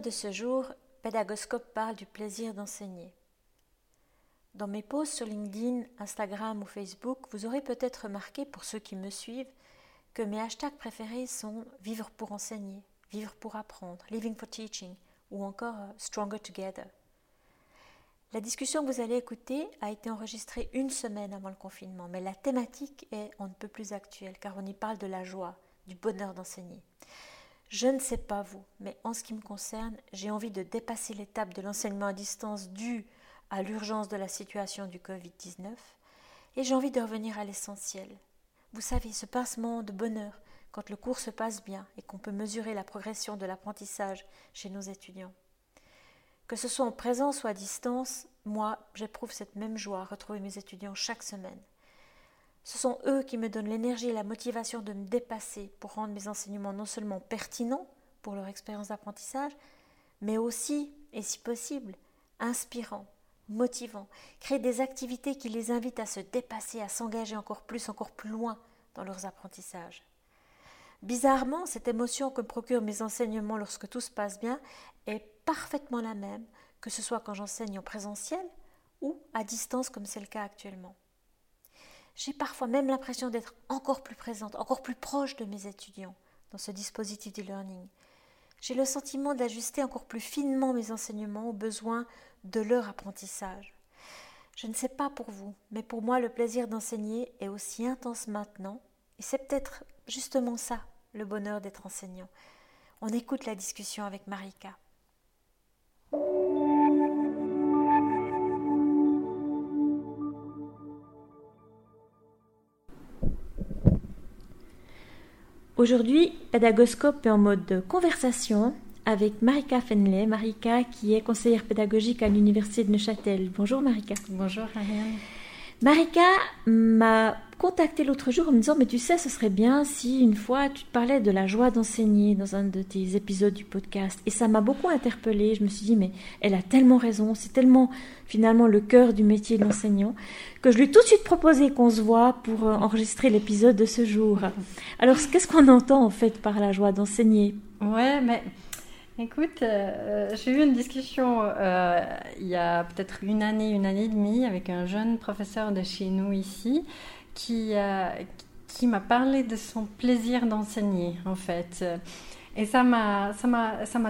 de ce jour, Pédagoscope parle du plaisir d'enseigner. Dans mes posts sur LinkedIn, Instagram ou Facebook, vous aurez peut-être remarqué, pour ceux qui me suivent, que mes hashtags préférés sont Vivre pour enseigner, Vivre pour apprendre, Living for Teaching ou encore euh, Stronger Together. La discussion que vous allez écouter a été enregistrée une semaine avant le confinement, mais la thématique est on ne peut plus actuelle car on y parle de la joie, du bonheur d'enseigner. Je ne sais pas vous, mais en ce qui me concerne, j'ai envie de dépasser l'étape de l'enseignement à distance due à l'urgence de la situation du Covid-19 et j'ai envie de revenir à l'essentiel. Vous savez, ce pincement de bonheur quand le cours se passe bien et qu'on peut mesurer la progression de l'apprentissage chez nos étudiants. Que ce soit en présence ou à distance, moi, j'éprouve cette même joie à retrouver mes étudiants chaque semaine. Ce sont eux qui me donnent l'énergie et la motivation de me dépasser pour rendre mes enseignements non seulement pertinents pour leur expérience d'apprentissage, mais aussi, et si possible, inspirants motivants, créer des activités qui les invitent à se dépasser, à s'engager encore plus, encore plus loin dans leurs apprentissages. Bizarrement, cette émotion que me procurent mes enseignements lorsque tout se passe bien est parfaitement la même, que ce soit quand j'enseigne en présentiel ou à distance comme c'est le cas actuellement. J'ai parfois même l'impression d'être encore plus présente, encore plus proche de mes étudiants dans ce dispositif d'e-learning. J'ai le sentiment d'ajuster encore plus finement mes enseignements aux besoins de leur apprentissage. Je ne sais pas pour vous, mais pour moi le plaisir d'enseigner est aussi intense maintenant, et c'est peut-être justement ça, le bonheur d'être enseignant. On écoute la discussion avec Marika. Aujourd'hui, Pédagoscope est en mode conversation avec Marika Fenley. Marika qui est conseillère pédagogique à l'Université de Neuchâtel. Bonjour Marika. Bonjour Ariane. Marika m'a contacté l'autre jour en me disant mais tu sais ce serait bien si une fois tu te parlais de la joie d'enseigner dans un de tes épisodes du podcast. Et ça m'a beaucoup interpellée. Je me suis dit mais elle a tellement raison. C'est tellement finalement le cœur du métier de l'enseignant que je lui ai tout de suite proposé qu'on se voit pour euh, enregistrer l'épisode de ce jour. Alors qu'est-ce qu'on entend en fait par la joie d'enseigner? Ouais mais Écoute, euh, j'ai eu une discussion euh, il y a peut-être une année, une année et demie avec un jeune professeur de chez nous ici qui, euh, qui m'a parlé de son plaisir d'enseigner en fait. Et ça m'a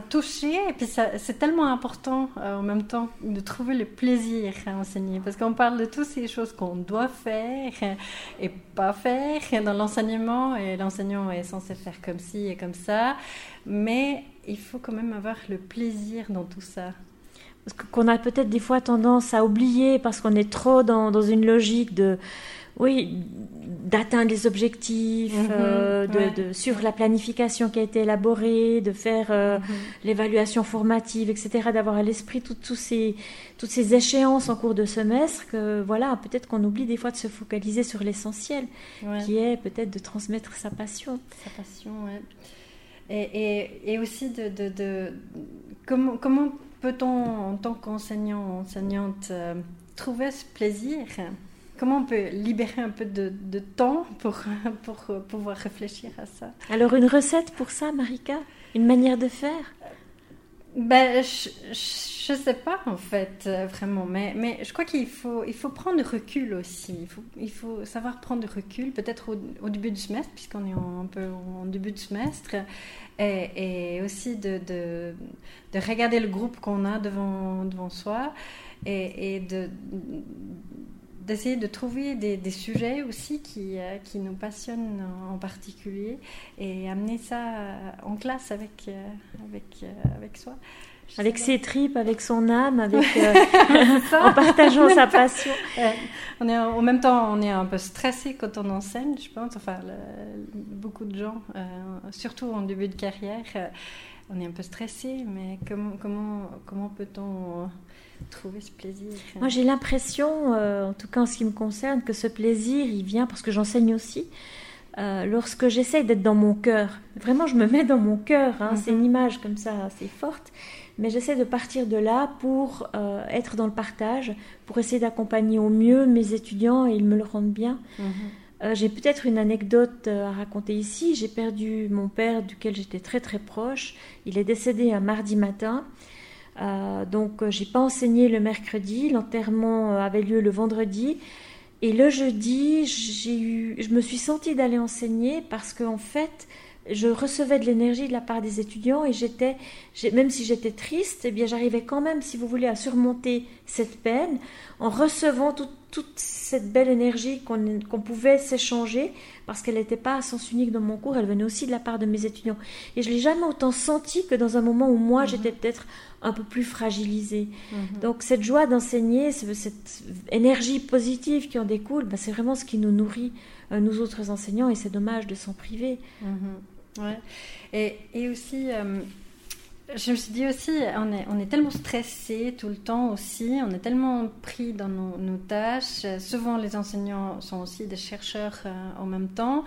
touchée. Et puis c'est tellement important en même temps de trouver le plaisir à enseigner. Parce qu'on parle de toutes ces choses qu'on doit faire et pas faire dans l'enseignement. Et l'enseignant est censé faire comme ci et comme ça. Mais il faut quand même avoir le plaisir dans tout ça. Parce qu'on a peut-être des fois tendance à oublier parce qu'on est trop dans, dans, une logique de, oui, d'atteindre les objectifs, mhm, euh, de, sur la planification qui a été élaborée, de faire euh, mhm. l'évaluation formative, etc., d'avoir à l'esprit tous ces, toutes ces échéances en cours de semestre, que voilà, peut-être qu'on oublie des fois de se focaliser sur l'essentiel, qui est peut-être de transmettre sa passion. Sa passion, oui. Et, aussi de, comment peut-on, en tant qu'enseignant, enseignante, euh, trouver ce plaisir? Comment on peut libérer un peu de, de, temps pour, pour pouvoir réfléchir à ça? Alors une recette pour ça, Marika? Une manière de faire? Ben, je ne sais pas en fait, euh, vraiment, mais, mais je crois qu'il faut, il faut prendre recul aussi. Il faut, il faut savoir prendre recul, peut-être au, début du semestre, puisqu'on est un peu en début de semestre, et, aussi de, de, de, regarder le groupe qu'on a devant, devant soi et de d'essayer de trouver des, sujets aussi qui, euh, qui, nous passionnent en particulier et amener ça en classe avec, euh, avec, euh, avec soi. avec ses tripes, avec son âme, avec, en partageant sa passion. on est, en même temps, on est un peu stressé quand on enseigne, je pense. Enfin, beaucoup de gens, surtout en début de carrière, on est un peu stressé, mais comment, comment, comment peut-on trouver ce plaisir Moi, j'ai l'impression, euh, en tout cas en ce qui me concerne, que ce plaisir, il vient parce que j'enseigne aussi. Euh, lorsque j'essaie d'être dans mon cœur, vraiment je me mets dans mon cœur, hein, c'est une mhm. image comme ça assez forte, mais j'essaie de partir de là pour euh, être dans le partage, pour essayer d'accompagner au mieux mes étudiants et ils me le rendent bien. Mhm. Euh, j'ai peut-être une anecdote euh, à raconter ici. J'ai perdu mon père, duquel j'étais très très proche. Il est décédé un mardi matin. Euh, donc, j'ai pas enseigné le mercredi. L'enterrement avait lieu le vendredi. Et le jeudi, eu, je me suis sentie d'aller enseigner parce qu'en en fait, je recevais de l'énergie de la part des étudiants et j'étais, même si j'étais triste, eh bien j'arrivais quand même, si vous voulez, à surmonter cette peine en recevant toute cette belle énergie qu'on pouvait s'échanger parce qu'elle n'était pas à sens unique dans mon cours, elle venait aussi de la part de mes étudiants. Et je l'ai jamais autant senti que dans un moment où moi mhm. j'étais peut-être un peu plus fragilisée. Mhm. Donc cette joie d'enseigner, cette énergie positive qui en découle, ben, c'est vraiment ce qui nous nourrit, euh, nous autres enseignants, et c'est dommage de s'en priver. Mhm. Ouais. Et, et aussi, euh, je me suis dit aussi, on est, tellement stressé tout le temps aussi, on est tellement pris dans nos, nos tâches. Souvent, les enseignants sont aussi des chercheurs euh, en même temps.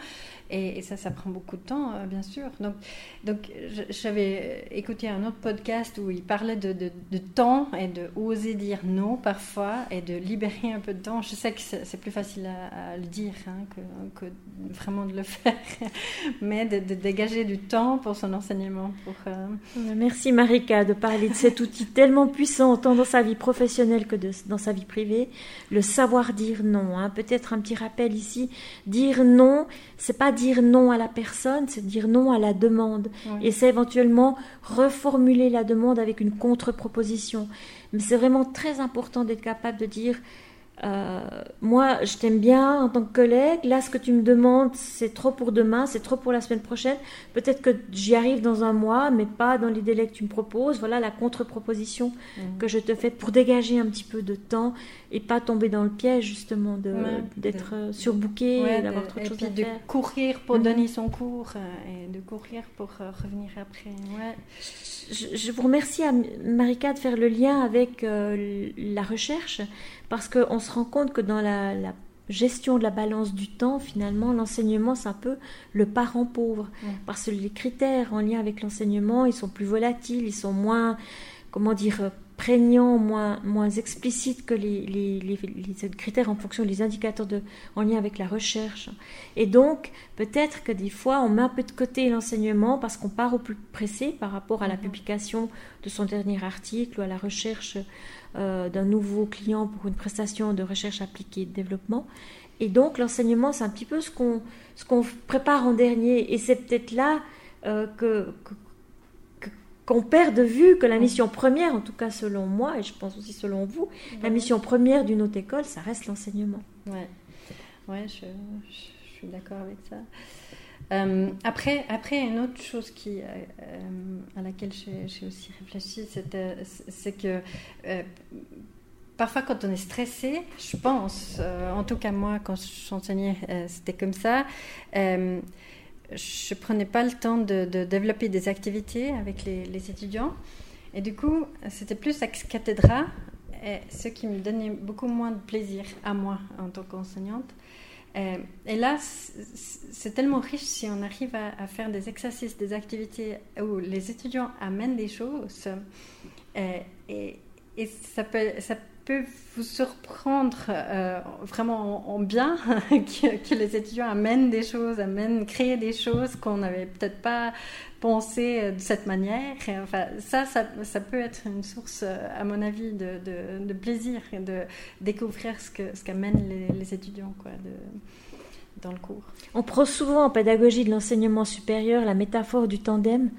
Et, ça, ça prend beaucoup de temps, euh, bien sûr. Donc, donc j'avais écouté un autre podcast où il parlait de, de, temps et de oser dire non parfois et de libérer un peu de temps. Je sais que c'est plus facile à, le dire hein, que, que, vraiment de le faire, mais de, dégager du temps pour son enseignement. Pour, euh, Merci Marika de parler de cet outil tellement puissant, tant dans sa vie professionnelle que dans sa vie privée. Le savoir dire non. Hein. Peut-être un petit rappel ici. Dire non, c'est pas dire non à la personne, c'est dire non à la demande. Et c'est éventuellement reformuler la demande avec une contre-proposition. Mais c'est vraiment très important d'être capable de dire euh, moi, je t'aime bien en tant que collègue. Là, ce que tu me demandes, c'est trop pour demain, c'est trop pour la semaine prochaine. Peut-être que j'y arrive dans un mois, mais pas dans les délais que tu me proposes. Voilà la contre-proposition mhm. que je te fais pour dégager un petit peu de temps et pas tomber dans le piège justement d'être euh, surbooké, d'avoir trop de choses à de courir pour mhm. donner son cours euh, et de courir pour revenir après. Je, vous remercie, Marika, de faire le lien avec la recherche parce qu'on se rend compte que dans la, gestion de la balance du temps, finalement, l'enseignement, c'est un peu le parent pauvre. Parce que les critères en lien avec l'enseignement, ils sont plus volatiles, ils sont moins, comment dire, prégnants, moins, moins explicites que les, les, critères en fonction des indicateurs de, en lien avec la recherche. Et donc, peut-être que des fois, on met un peu de côté l'enseignement parce qu'on part au plus pressé par rapport à la publication de son dernier article ou à la recherche euh, d'un nouveau client pour une prestation de recherche appliquée et de développement. Et donc l'enseignement, c'est un petit peu ce qu'on ce qu'on prépare en dernier. Et c'est peut-être là euh, que, qu'on perd de vue que la mission première, en tout cas selon moi, et je pense aussi selon vous, la mission première d'une haute école, ça reste l'enseignement. Ouais, ouais je, je suis d'accord avec ça. Euh, après, après, une autre chose euh, euh, à laquelle j'ai aussi réfléchi, c'est que parfois quand on est stressé, je pense, en tout cas moi quand j'enseignais, c'était comme ça, je prenais pas le temps de, développer des activités avec les, étudiants. Et du coup, c'était plus ex cathédra, ce qui me donnait beaucoup moins de plaisir à moi en tant qu'enseignante. Euh, et là, c'est tellement riche si on arrive à, faire des exercices, des activités où les étudiants amènent des choses. Euh, et, ça, peut, peut vous surprendre euh, vraiment en, bien que, les étudiants amènent des choses, amènent, créent des choses qu'on n'avait peut-être pas pensé de cette manière. enfin, ça, ça, peut être une source, à mon avis, de, de, plaisir et de découvrir ce que ce qu'amènent les, étudiants quoi, de, dans le cours. On prend souvent en pédagogie de l'enseignement supérieur la métaphore du tandem.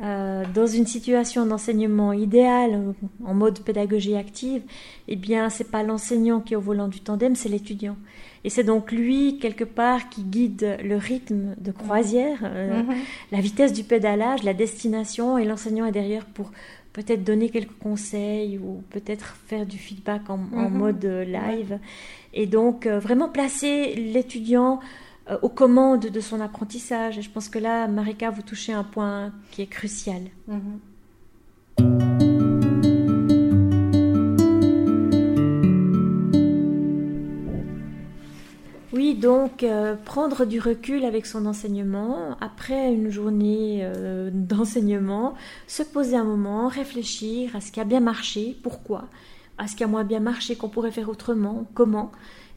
Euh, dans une situation d'enseignement idéal, en mode pédagogie active, eh bien, c'est pas l'enseignant qui est au volant du tandem, c'est l'étudiant. Et c'est donc lui, quelque part, qui guide le rythme de croisière, euh, mhm. la vitesse du pédalage, la destination, et l'enseignant est derrière pour peut-être donner quelques conseils ou peut-être faire du feedback en, mhm. mode euh, live. Et donc, euh, vraiment placer l'étudiant euh, aux commandes de son apprentissage. Et je pense que là, Marika, vous touchez un point qui est crucial. Mhm. Oui, donc prendre du recul avec son enseignement, après une journée d'enseignement, se poser un moment, réfléchir à ce qui a bien marché, pourquoi, à ce qui a moins bien marché, qu'on pourrait faire autrement, comment,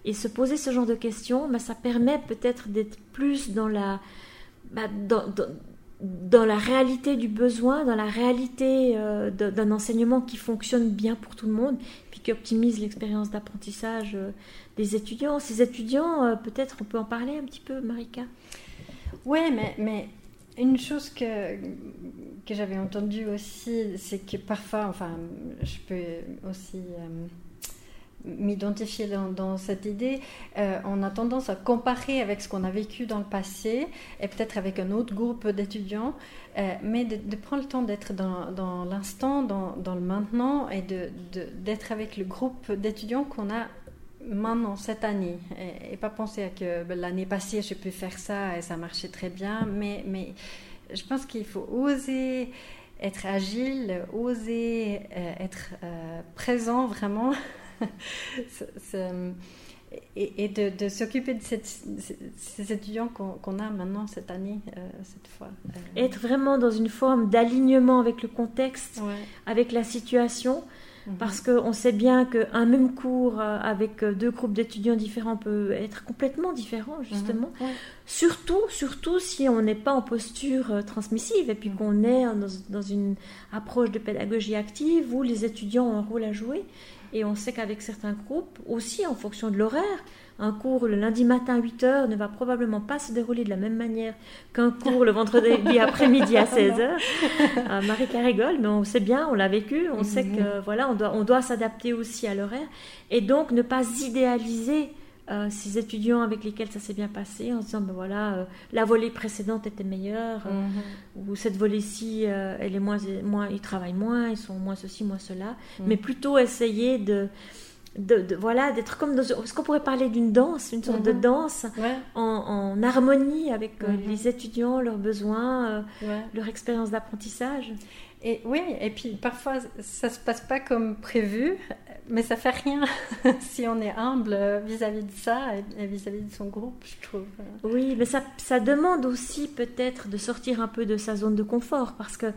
Et se poser ce genre de questions, bah, ça permet peut-être d'être plus dans la, bah, la réalité du besoin, dans la réalité euh, d'un enseignement qui fonctionne bien pour tout le monde, puis qui optimise l'expérience d'apprentissage euh, des étudiants. Ces étudiants, euh, peut-être on peut en parler un petit peu, Marika? Oui, mais, mais une chose que, que j'avais entendue aussi, c'est que parfois, enfin, je peux aussi m'identifier dans, cette idée, euh, on a tendance à comparer avec ce qu'on a vécu dans le passé et peut-être avec un autre groupe d'étudiants, euh, mais de, prendre le temps d'être dans, l'instant, dans, le maintenant et d'être avec le groupe d'étudiants qu'on a maintenant, cette année, et, pas penser à que ben, l'année passée, j'ai pu faire ça et ça marchait très bien, mais, mais je pense qu'il faut oser être agile, oser euh, être présent vraiment et, de, s'occuper de ces étudiants qu'on a maintenant cette année, euh, cette fois. Euh. Être vraiment dans une forme d'alignement avec le contexte, avec la situation. Mhm. Parce qu'on sait bien qu'un même cours euh, avec deux groupes d'étudiants différents peut être complètement différent, justement. Mhm. Surtout, surtout si on n'est pas en posture transmissive et puis mhm. qu'on est dans, dans, une approche de pédagogie active où les étudiants ont un rôle à jouer. Et on sait qu'avec certains groupes, aussi en fonction de l'horaire, un cours le lundi matin à 8h ne va probablement pas se dérouler de la même manière qu'un cours le vendredi après-midi à 16h. Euh, Marie rigole, mais on sait bien, on l'a vécu, on sait que voilà, on doit, on doit s'adapter aussi à l'horaire et donc ne pas idéaliser euh, ces étudiants avec lesquels ça s'est bien passé en se disant ben voilà euh, la volée précédente était meilleure mhm. ou cette volée-ci elle est moins moins ils travaillent moins ils sont moins ceci moins cela mhm. mais plutôt essayer de de, voilà d'être comme dans ce qu'on pourrait parler d'une danse une sorte de mhm. danse en, harmonie avec les étudiants leurs besoins leur expérience d'apprentissage et oui, et puis parfois ça se passe pas comme prévu, mais ça fait rien si on est humble vis-à-vis de ça et vis-à-vis de son groupe, je trouve. Oui, mais ça, ça demande aussi peut-être de sortir un peu de sa zone de confort parce que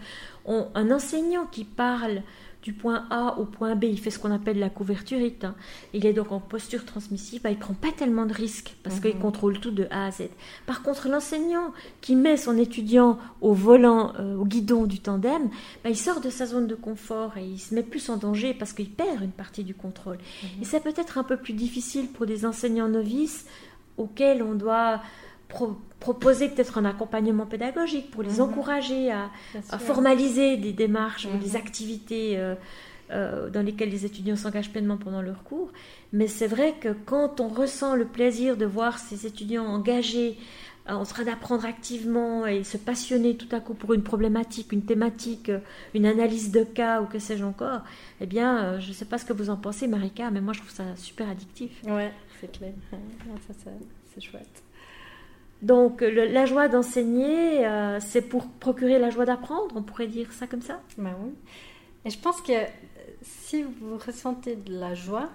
un enseignant qui parle du point A au point B, il fait ce qu'on appelle la couverturite. Hein. Il est donc en posture transmissive, bah, il ne prend pas tellement de risques parce qu'il mhm. contrôle tout de A à Z. Par contre, l'enseignant qui met son étudiant au volant, euh, au guidon du tandem, bah, il sort de sa zone de confort et il se met plus en danger parce qu'il perd une partie du contrôle. Mhm. Et c'est peut-être un peu plus difficile pour des enseignants novices auxquels on doit proposer peut-être un accompagnement pédagogique pour les mhm. encourager à, formaliser des démarches ou des mhm. activités euh, euh, dans lesquelles les étudiants s'engagent pleinement pendant leur cours. Mais c'est vrai que quand on ressent le plaisir de voir ces étudiants engagés euh, en train d'apprendre activement et se passionner tout à coup pour une problématique, une thématique, une analyse de cas ou que sais-je encore, eh bien, je ne sais pas ce que vous en pensez, Marika, mais moi je trouve ça super addictif. Ouais, c'est clair. c'est chouette. Donc la joie d'enseigner, euh, c'est pour procurer la joie d'apprendre, on pourrait dire ça comme ça Ben oui. Et je pense que si vous ressentez de la joie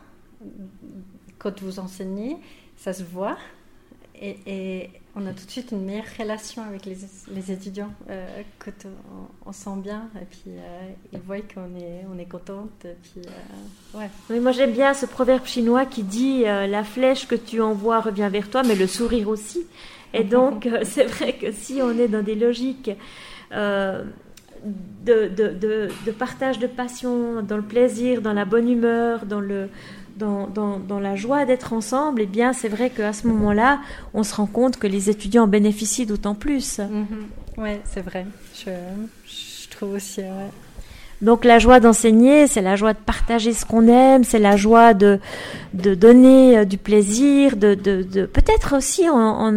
quand vous enseignez, ça se voit. Et, on a tout de suite une meilleure relation avec les, les étudiants euh, quand on, sent bien et puis euh, ils voient qu'on est, on est contente. puis, ouais. Oui, moi j'aime bien ce proverbe chinois qui dit la flèche que tu envoies revient vers toi, mais le sourire aussi. Et donc, euh, c'est vrai que si on est dans des logiques euh, de, de, de, partage de passion, dans le plaisir, dans la bonne humeur, dans, le, dans, dans, dans la joie d'être ensemble, eh bien, c'est vrai qu'à ce moment-là, on se rend compte que les étudiants en bénéficient d'autant plus. Mm-hmm. Oui, c'est vrai. Je, je trouve aussi. Donc la joie d'enseigner, c'est la joie de partager ce qu'on aime, c'est la joie de, de donner euh, du plaisir, de, de, de peut-être aussi, en, en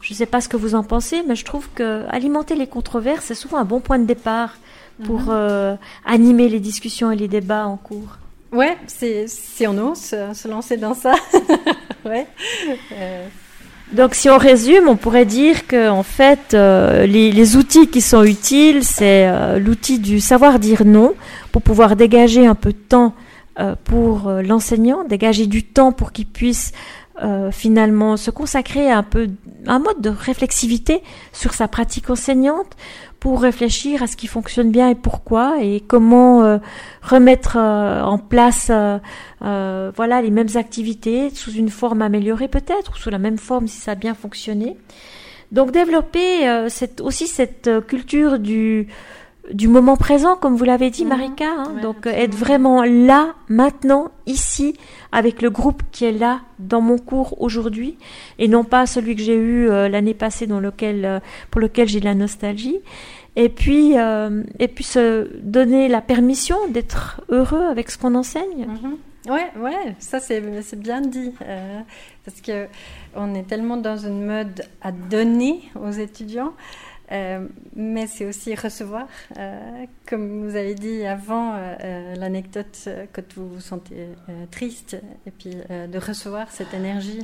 je ne sais pas ce que vous en pensez, mais je trouve que alimenter les controverses, c'est souvent un bon point de départ pour mhm. euh, animer les discussions et les débats en cours. Ouais, c'est si on ose se lancer dans ça. ouais. Euh, donc, si on résume, on pourrait dire que en fait, euh, les, outils qui sont utiles, c'est euh, l'outil du savoir dire non pour pouvoir dégager un peu de temps euh, pour l'enseignant, dégager du temps pour qu'il puisse finalement se consacrer un peu un mode de réflexivité sur sa pratique enseignante pour réfléchir à ce qui fonctionne bien et pourquoi et comment euh, remettre euh, en place euh, voilà les mêmes activités sous une forme améliorée peut-être ou sous la même forme si ça a bien fonctionné. Donc développer aussi cette culture du du moment présent, comme vous l'avez dit, mhm. Marika. Hein. donc être vraiment là, maintenant, ici, avec le groupe qui est là dans mon cours aujourd'hui, et non pas celui que j'ai eu euh, l'année passée, dans lequel, euh, pour lequel j'ai de la nostalgie. Et puis, euh, et puis se donner la permission d'être heureux avec ce qu'on enseigne. Mhm. Ouais, ouais, ça c'est bien dit, parce que on est tellement dans une mode à donner aux étudiants. Euh, mais c'est aussi recevoir. Euh, comme vous avez dit avant, euh, l'anecdote quand vous vous sentez triste, et puis de recevoir cette énergie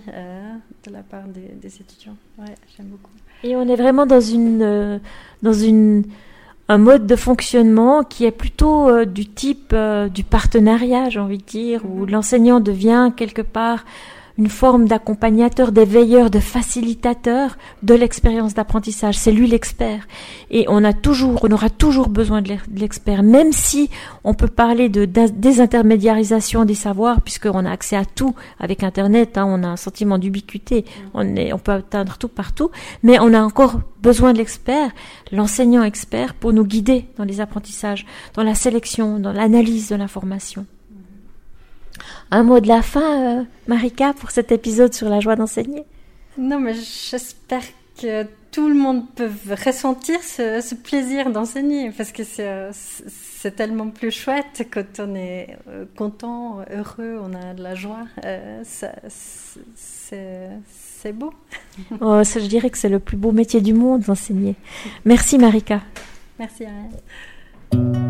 de la part des, étudiants. Ouais, j'aime beaucoup. Et on est vraiment dans une, dans une, un mode de fonctionnement qui est plutôt du type du partenariat, j'ai envie de dire, où mhm. l'enseignant devient quelque part une forme d'accompagnateur, d'éveilleur, de facilitateur de l'expérience d'apprentissage. C'est lui l'expert. Et on a toujours, on aura toujours besoin de l'expert, même si on peut parler de désintermédiarisation des savoirs, puisqu'on a accès à tout avec Internet, hein, on a un sentiment d'ubiquité, on, on peut atteindre tout partout, mais on a encore besoin de l'expert, l'enseignant expert, pour nous guider dans les apprentissages, dans la sélection, dans l'analyse de l'information. Un mot de la fin, euh, Marika, pour cet épisode sur la joie d'enseigner? Non, mais j'espère que tout le monde peut ressentir ce, plaisir d'enseigner parce que c'est tellement plus chouette quand on est euh, content, heureux, on a de la joie. Euh, c'est beau. oh, ça, je dirais que c'est le plus beau métier du monde d'enseigner. Merci Marika. Merci Ariane.